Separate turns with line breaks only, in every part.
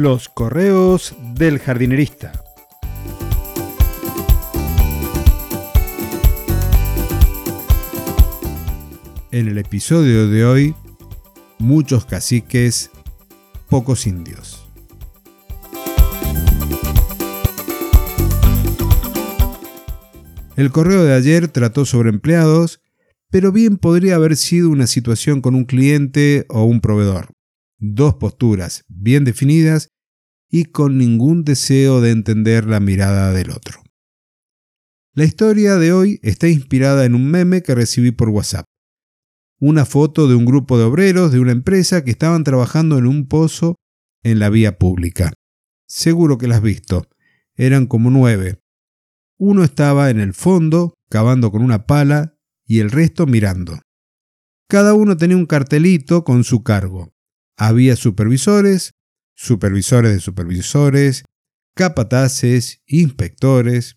Los correos del jardinerista. En el episodio de hoy, muchos caciques, pocos indios. El correo de ayer trató sobre empleados, pero bien podría haber sido una situación con un cliente o un proveedor dos posturas bien definidas y con ningún deseo de entender la mirada del otro. La historia de hoy está inspirada en un meme que recibí por WhatsApp. Una foto de un grupo de obreros de una empresa que estaban trabajando en un pozo en la vía pública. Seguro que la has visto. Eran como nueve. Uno estaba en el fondo, cavando con una pala, y el resto mirando. Cada uno tenía un cartelito con su cargo. Había supervisores, supervisores de supervisores, capataces, inspectores.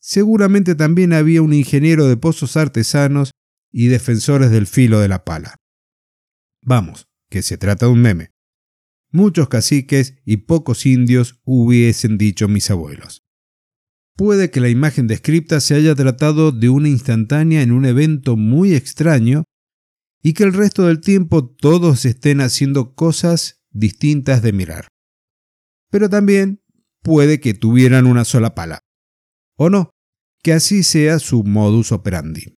Seguramente también había un ingeniero de pozos artesanos y defensores del filo de la pala. Vamos, que se trata de un meme. Muchos caciques y pocos indios hubiesen dicho mis abuelos. Puede que la imagen descripta se haya tratado de una instantánea en un evento muy extraño y que el resto del tiempo todos estén haciendo cosas distintas de mirar. Pero también puede que tuvieran una sola pala. O no, que así sea su modus operandi.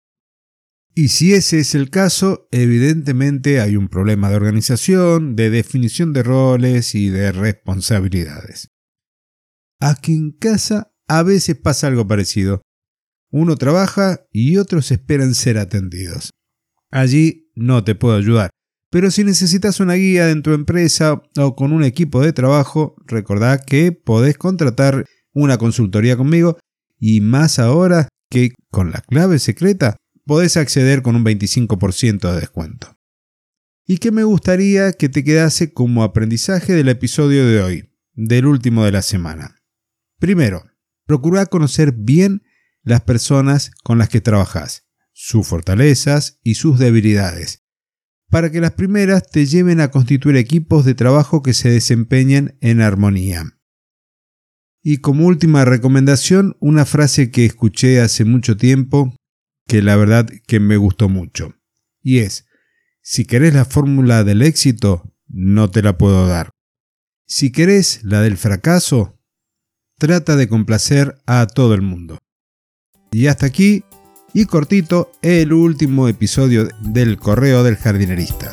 Y si ese es el caso, evidentemente hay un problema de organización, de definición de roles y de responsabilidades. Aquí en casa a veces pasa algo parecido. Uno trabaja y otros esperan ser atendidos. Allí no te puedo ayudar. Pero si necesitas una guía en tu empresa o con un equipo de trabajo, recordá que podés contratar una consultoría conmigo y más ahora que con la clave secreta podés acceder con un 25% de descuento. Y que me gustaría que te quedase como aprendizaje del episodio de hoy, del último de la semana. Primero, procura conocer bien las personas con las que trabajas sus fortalezas y sus debilidades, para que las primeras te lleven a constituir equipos de trabajo que se desempeñen en armonía. Y como última recomendación, una frase que escuché hace mucho tiempo, que la verdad que me gustó mucho, y es, si querés la fórmula del éxito, no te la puedo dar. Si querés la del fracaso, trata de complacer a todo el mundo. Y hasta aquí y cortito el último episodio del Correo del Jardinerista.